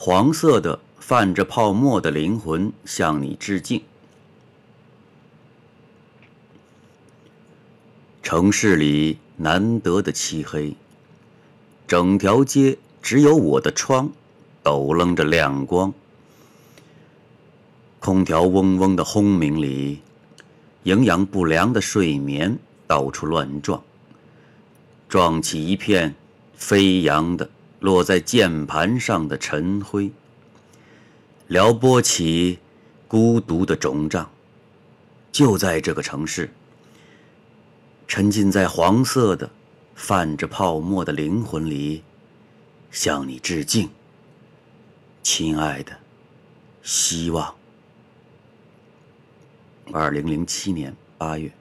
黄色的泛着泡沫的灵魂向你致敬。城市里难得的漆黑，整条街只有我的窗抖楞着亮光。空调嗡嗡的轰鸣里，营养不良的睡眠到处乱撞，撞起一片飞扬的落在键盘上的尘灰，撩拨起孤独的肿胀。就在这个城市。沉浸在黄色的、泛着泡沫的灵魂里，向你致敬，亲爱的，希望。二零零七年八月。